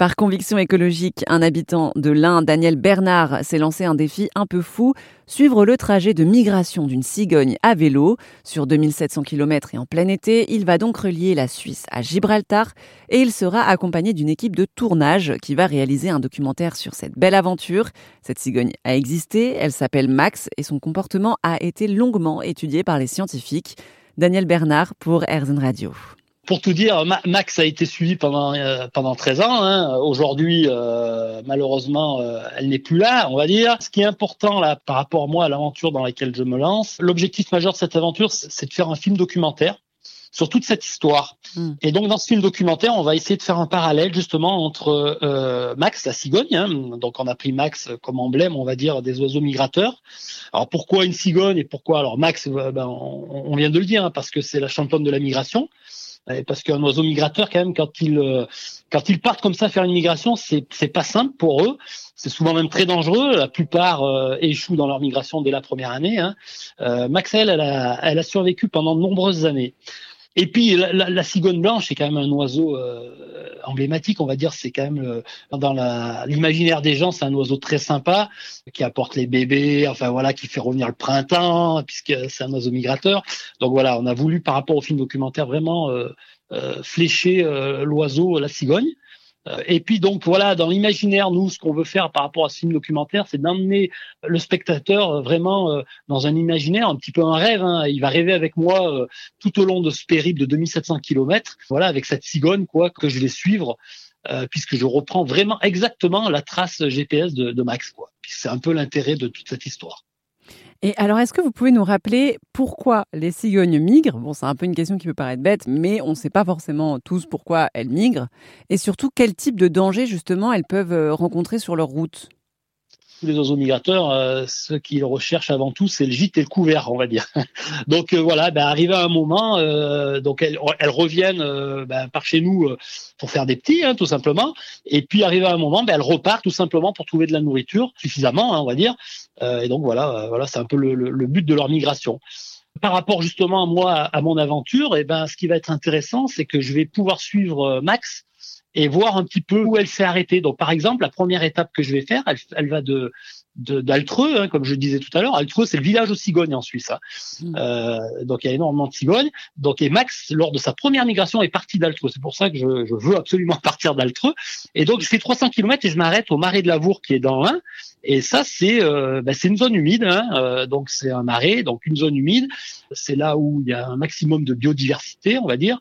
Par conviction écologique, un habitant de l'Ain, Daniel Bernard, s'est lancé un défi un peu fou, suivre le trajet de migration d'une cigogne à vélo. Sur 2700 km et en plein été, il va donc relier la Suisse à Gibraltar et il sera accompagné d'une équipe de tournage qui va réaliser un documentaire sur cette belle aventure. Cette cigogne a existé, elle s'appelle Max et son comportement a été longuement étudié par les scientifiques. Daniel Bernard pour Airzen Radio pour tout dire, Max a été suivi pendant euh, pendant 13 ans. Hein. Aujourd'hui, euh, malheureusement, euh, elle n'est plus là, on va dire. Ce qui est important là, par rapport à moi, à l'aventure dans laquelle je me lance, l'objectif majeur de cette aventure, c'est de faire un film documentaire sur toute cette histoire. Hmm. Et donc dans ce film documentaire, on va essayer de faire un parallèle justement entre euh, Max, la cigogne. Hein. donc on a pris Max comme emblème, on va dire, des oiseaux migrateurs. Alors pourquoi une cigogne et pourquoi? Alors Max ben, on, vient de le dire hein, parce que c'est la championne de la migration parce qu'un oiseau migrateur, quand même, quand ils euh, quand ils partent comme ça faire une migration, c'est c'est pas simple pour eux. C'est souvent même très dangereux. La plupart euh, échouent dans leur migration dès la première année. Hein. Euh, Maxel, elle a elle a survécu pendant de nombreuses années. Et puis la, cigogne blanche, c'est quand même un oiseau euh, emblématique, on va dire. C'est quand même euh, dans l'imaginaire des gens, c'est un oiseau très sympa qui apporte les bébés, enfin voilà, qui fait revenir le printemps puisque c'est un oiseau migrateur. Donc voilà, on a voulu par rapport au film documentaire vraiment euh, flécher l'oiseau, la cigogne. Euh, et puis donc voilà, dans l'imaginaire, nous, ce qu'on veut faire par rapport à ce film documentaire, c'est d'emmener le spectateur euh, vraiment euh, dans un imaginaire, un petit peu un rêve. Hein. Il va rêver avec moi tout au long de ce périple de 2700 km, voilà, avec cette cigogne quoi, que je vais suivre, puisque je reprends vraiment exactement la trace GPS de, de Max, quoi. C'est un peu l'intérêt de toute cette histoire. Et alors, est-ce que vous pouvez nous rappeler pourquoi les cigognes migrent? Bon, c'est un peu une question qui peut paraître bête, mais on ne sait pas forcément tous pourquoi elles migrent. Et surtout, quel type de danger, justement, elles peuvent euh, rencontrer sur leur route? Tous les oiseaux migrateurs, euh, ce qu'ils recherchent avant tout, c'est le gîte et le couvert, on va dire. donc euh, voilà, ben, arrivé à un moment, euh, donc elles, elles reviennent ben, par chez nous pour faire des petits, hein, tout simplement. Et puis arrivé à un moment, ben, elles repartent tout simplement pour trouver de la nourriture suffisamment, hein, on va dire. et donc voilà, voilà, c'est un peu le, le, but de leur migration. Par rapport justement à moi, à mon aventure, et ben ce qui va être intéressant, c'est que je vais pouvoir suivre Max et voir un petit peu où elle s'est arrêtée. Donc, par exemple, la première étape que je vais faire, elle, elle va de d'Altreux, hein, comme je disais tout à l'heure. Altreux, c'est le village aux cigognes en Suisse. Hein. Hmm. Euh, donc il y a énormément de cigognes. Donc et Max, lors de sa première migration, est parti d'Altreux. C'est pour ça que je, je veux absolument partir d'Altreux. Et donc je fais 300 km et je m'arrête au marais de Lavour qui est dans l'Ain. Et ça, c'est euh, bah, c'est une zone humide. Hein. Euh, donc c'est un marais, donc une zone humide. C'est là où il y a un maximum de biodiversité, on va dire.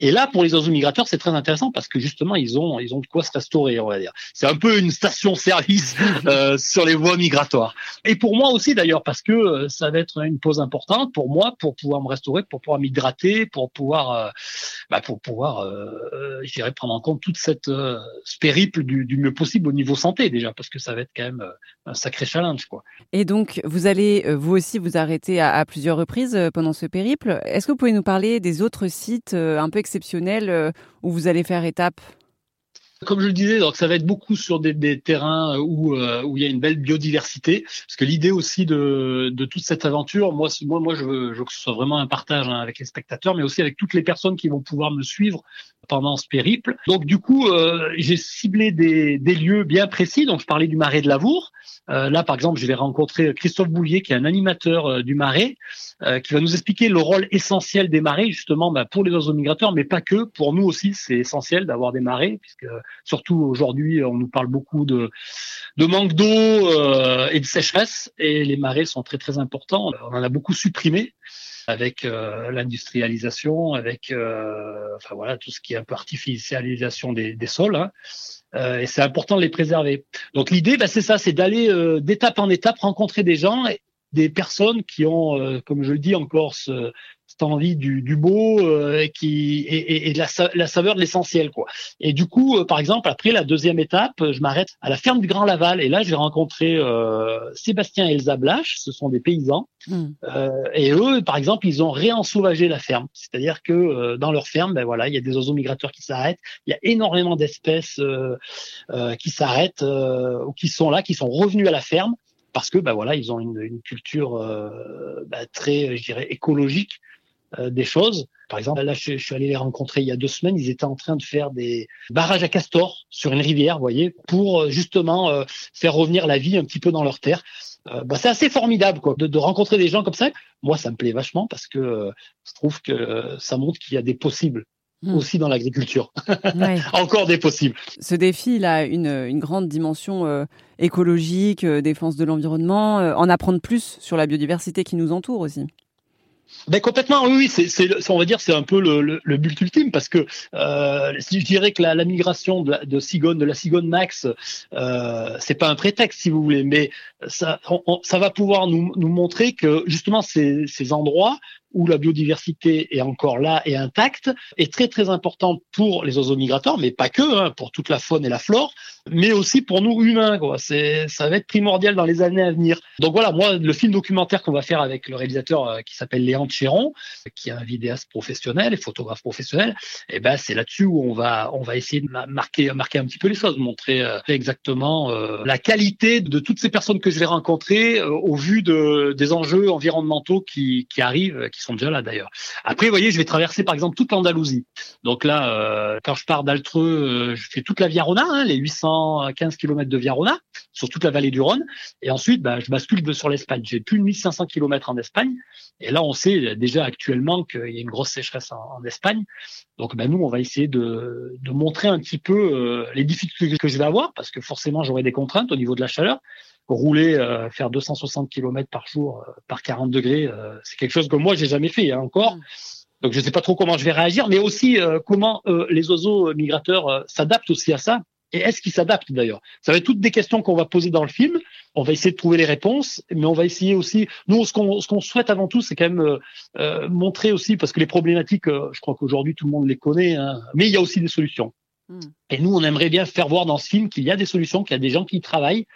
Et là, pour les oiseaux migrateurs, c'est très intéressant parce que justement, ils ont ils ont de quoi se restaurer, on va dire. C'est un peu une station-service euh, sur les voies migratoire. Et pour moi aussi d'ailleurs, parce que euh, ça va être une pause importante pour moi, pour pouvoir me restaurer, pour pouvoir m'hydrater, pour pouvoir, euh, bah, pour pouvoir, euh, je dirais, prendre en compte toute cette euh, ce périple du, du, mieux possible au niveau santé déjà, parce que ça va être quand même un sacré challenge, quoi. Et donc, vous allez vous aussi vous arrêter à, à plusieurs reprises pendant ce périple. Est-ce que vous pouvez nous parler des autres sites un peu exceptionnels où vous allez faire étape? Comme je le disais, donc ça va être beaucoup sur des, des terrains où euh, où il y a une belle biodiversité, parce que l'idée aussi de, de toute cette aventure, moi moi moi je veux, je veux que ce soit vraiment un partage hein, avec les spectateurs, mais aussi avec toutes les personnes qui vont pouvoir me suivre pendant ce périple. Donc du coup, euh, j'ai ciblé des, des lieux bien précis. Donc je parlais du marais de Lavour. Euh, là, par exemple, je vais rencontrer Christophe Boulier, qui est un animateur euh, du marais, euh, qui va nous expliquer le rôle essentiel des marais, justement, bah, pour les oiseaux migrateurs, mais pas que. Pour nous aussi, c'est essentiel d'avoir des marais, puisque surtout aujourd'hui, on nous parle beaucoup de, de manque d'eau et de sécheresse, et les marais sont très très importants. On en a beaucoup supprimé avec l'industrialisation, avec enfin voilà tout ce qui est un peu artificialisation des, des sols. Hein. Euh, et c'est important de les préserver. Donc l'idée, bah, c'est ça, c'est d'aller euh, d'étape en étape rencontrer des gens, des personnes qui ont, euh, comme je le dis encore, ce, cette envie du, du beau euh, qui et, et, de la, la, saveur de l'essentiel quoi. Et du coup, euh, par exemple, après la deuxième étape, je m'arrête à la ferme du Grand Laval. Et là j'ai rencontré euh, Sébastien et Elsa Blache, ce sont des paysans. Hmm. euh, et eux, par exemple, ils ont réensauvagé la ferme, c'est-à-dire que euh, dans leur ferme, ben voilà, il y a des oiseaux migrateurs qui s'arrêtent, il y a énormément d'espèces qui s'arrêtent ou qui sont là, qui sont revenus à la ferme parce que ben voilà, ils ont une, une culture euh, bah, très, je dirais, écologique euh, des choses. Par exemple, là, je, suis allé les rencontrer il y a deux semaines. Ils étaient en train de faire des barrages à castor sur une rivière, vous voyez, pour justement faire revenir la vie un petit peu dans leur terre. bah, c'est assez formidable quoi, de, de, rencontrer des gens comme ça. Moi, ça me plaît vachement parce que je trouve que ça montre qu'il y a des possibles Hmm. aussi dans l'agriculture. Encore des possibles. Ce défi, il a une, une grande dimension euh, écologique, euh, défense de l'environnement, euh, en apprendre plus sur la biodiversité qui nous entoure aussi. Ben complètement, oui, c'est, c'est, on va dire, c'est un peu le, le, le but ultime parce que euh, je dirais que la, la migration de, la, de Cigone, de la Max, euh, c'est pas un prétexte si vous voulez, mais ça, ça va pouvoir nous, nous montrer que justement ces, ces endroits où la biodiversité est encore là et intacte, est très très importante pour les oiseaux migrateurs, mais pas que, hein, pour toute la faune et la flore, mais aussi pour nous humains. Quoi. C'est, ça va être primordial dans les années à venir. Donc voilà, moi, le film documentaire qu'on va faire avec le réalisateur euh, qui s'appelle Léon Chéron, qui est un vidéaste professionnel et photographe professionnel, eh ben c'est là-dessus où on va on va essayer de marquer marquer un petit peu les choses, montrer euh, exactement euh, la qualité de toutes ces personnes que je vais rencontrer au vu de des enjeux environnementaux qui qui arrivent, qui sont déjà là d'ailleurs. Après, vous voyez, je vais traverser par exemple toute l'Andalousie. Donc là, quand je pars d'Altreux, je fais toute la Viarona, hein, les 800 15 km de Viarona, sur toute la vallée du Rhône. Et ensuite, bah, je bascule sur l'Espagne. J'ai plus de 1500 km en Espagne. Et là, on sait déjà actuellement qu'il y a une grosse sécheresse en, Espagne. Donc, bah, nous, on va essayer de, montrer un petit peu euh, les difficultés que je vais avoir, parce que forcément, j'aurai des contraintes au niveau de la chaleur. Rouler, euh, faire 260 km par jour euh, par 40 degrés, c'est quelque chose que moi, j'ai jamais fait hein, encore. Mm. Donc je ne sais pas trop comment je vais réagir, mais aussi comment les oiseaux migrateurs s'adaptent aussi à ça et est-ce qu'il s'adapte d'ailleurs? Ça va être toutes des questions qu'on va poser dans le film. On va essayer de trouver les réponses, mais on va essayer aussi. Nous, ce qu'on ce qu'on souhaite avant tout, c'est quand même euh, euh, montrer aussi, parce que les problématiques, euh, je crois qu'aujourd'hui tout le monde les connaît, hein, mais il y a aussi des solutions. Hmm. Et nous, on aimerait bien faire voir dans ce film qu'il y a des solutions, qu'il y a des gens qui y travaillent,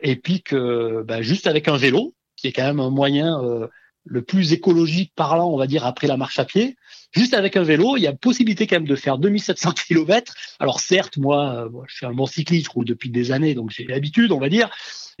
et puis que bah, juste avec un vélo, qui est quand même un moyen le plus écologique parlant, on va dire, après la marche à pied. Juste avec un vélo, il y a possibilité quand même de faire 2700 km. Alors certes, moi, euh, je suis un bon cycliste, je roule depuis des années, donc j'ai l'habitude, on va dire.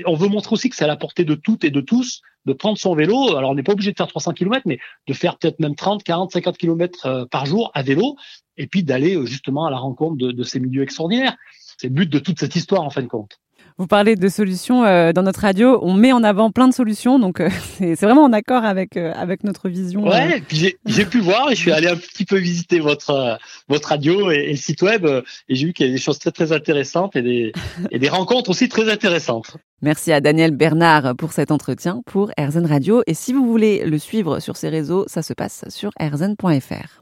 On veut montrer aussi que c'est à la portée de toutes et de tous de prendre son vélo. Alors on n'est pas obligé de faire 300 km, mais de faire peut-être même 30, 40, 50 km par jour à vélo, et puis d'aller euh, justement à la rencontre de ces milieux extraordinaires. C'est le but de toute cette histoire en fin de compte. Vous parlez de solutions euh, dans notre radio. On met en avant plein de solutions, donc euh, c'est vraiment en accord avec euh, avec notre vision. Ouais, puis j'ai pu voir et je suis allé un petit peu visiter votre votre radio et, le site web et j'ai vu qu'il y a des choses très très intéressantes et des et des rencontres aussi très intéressantes. Merci à Daniel Bernard pour cet entretien pour RZN Radio. Et si vous voulez le suivre sur ses réseaux, ça se passe sur rzn.fr.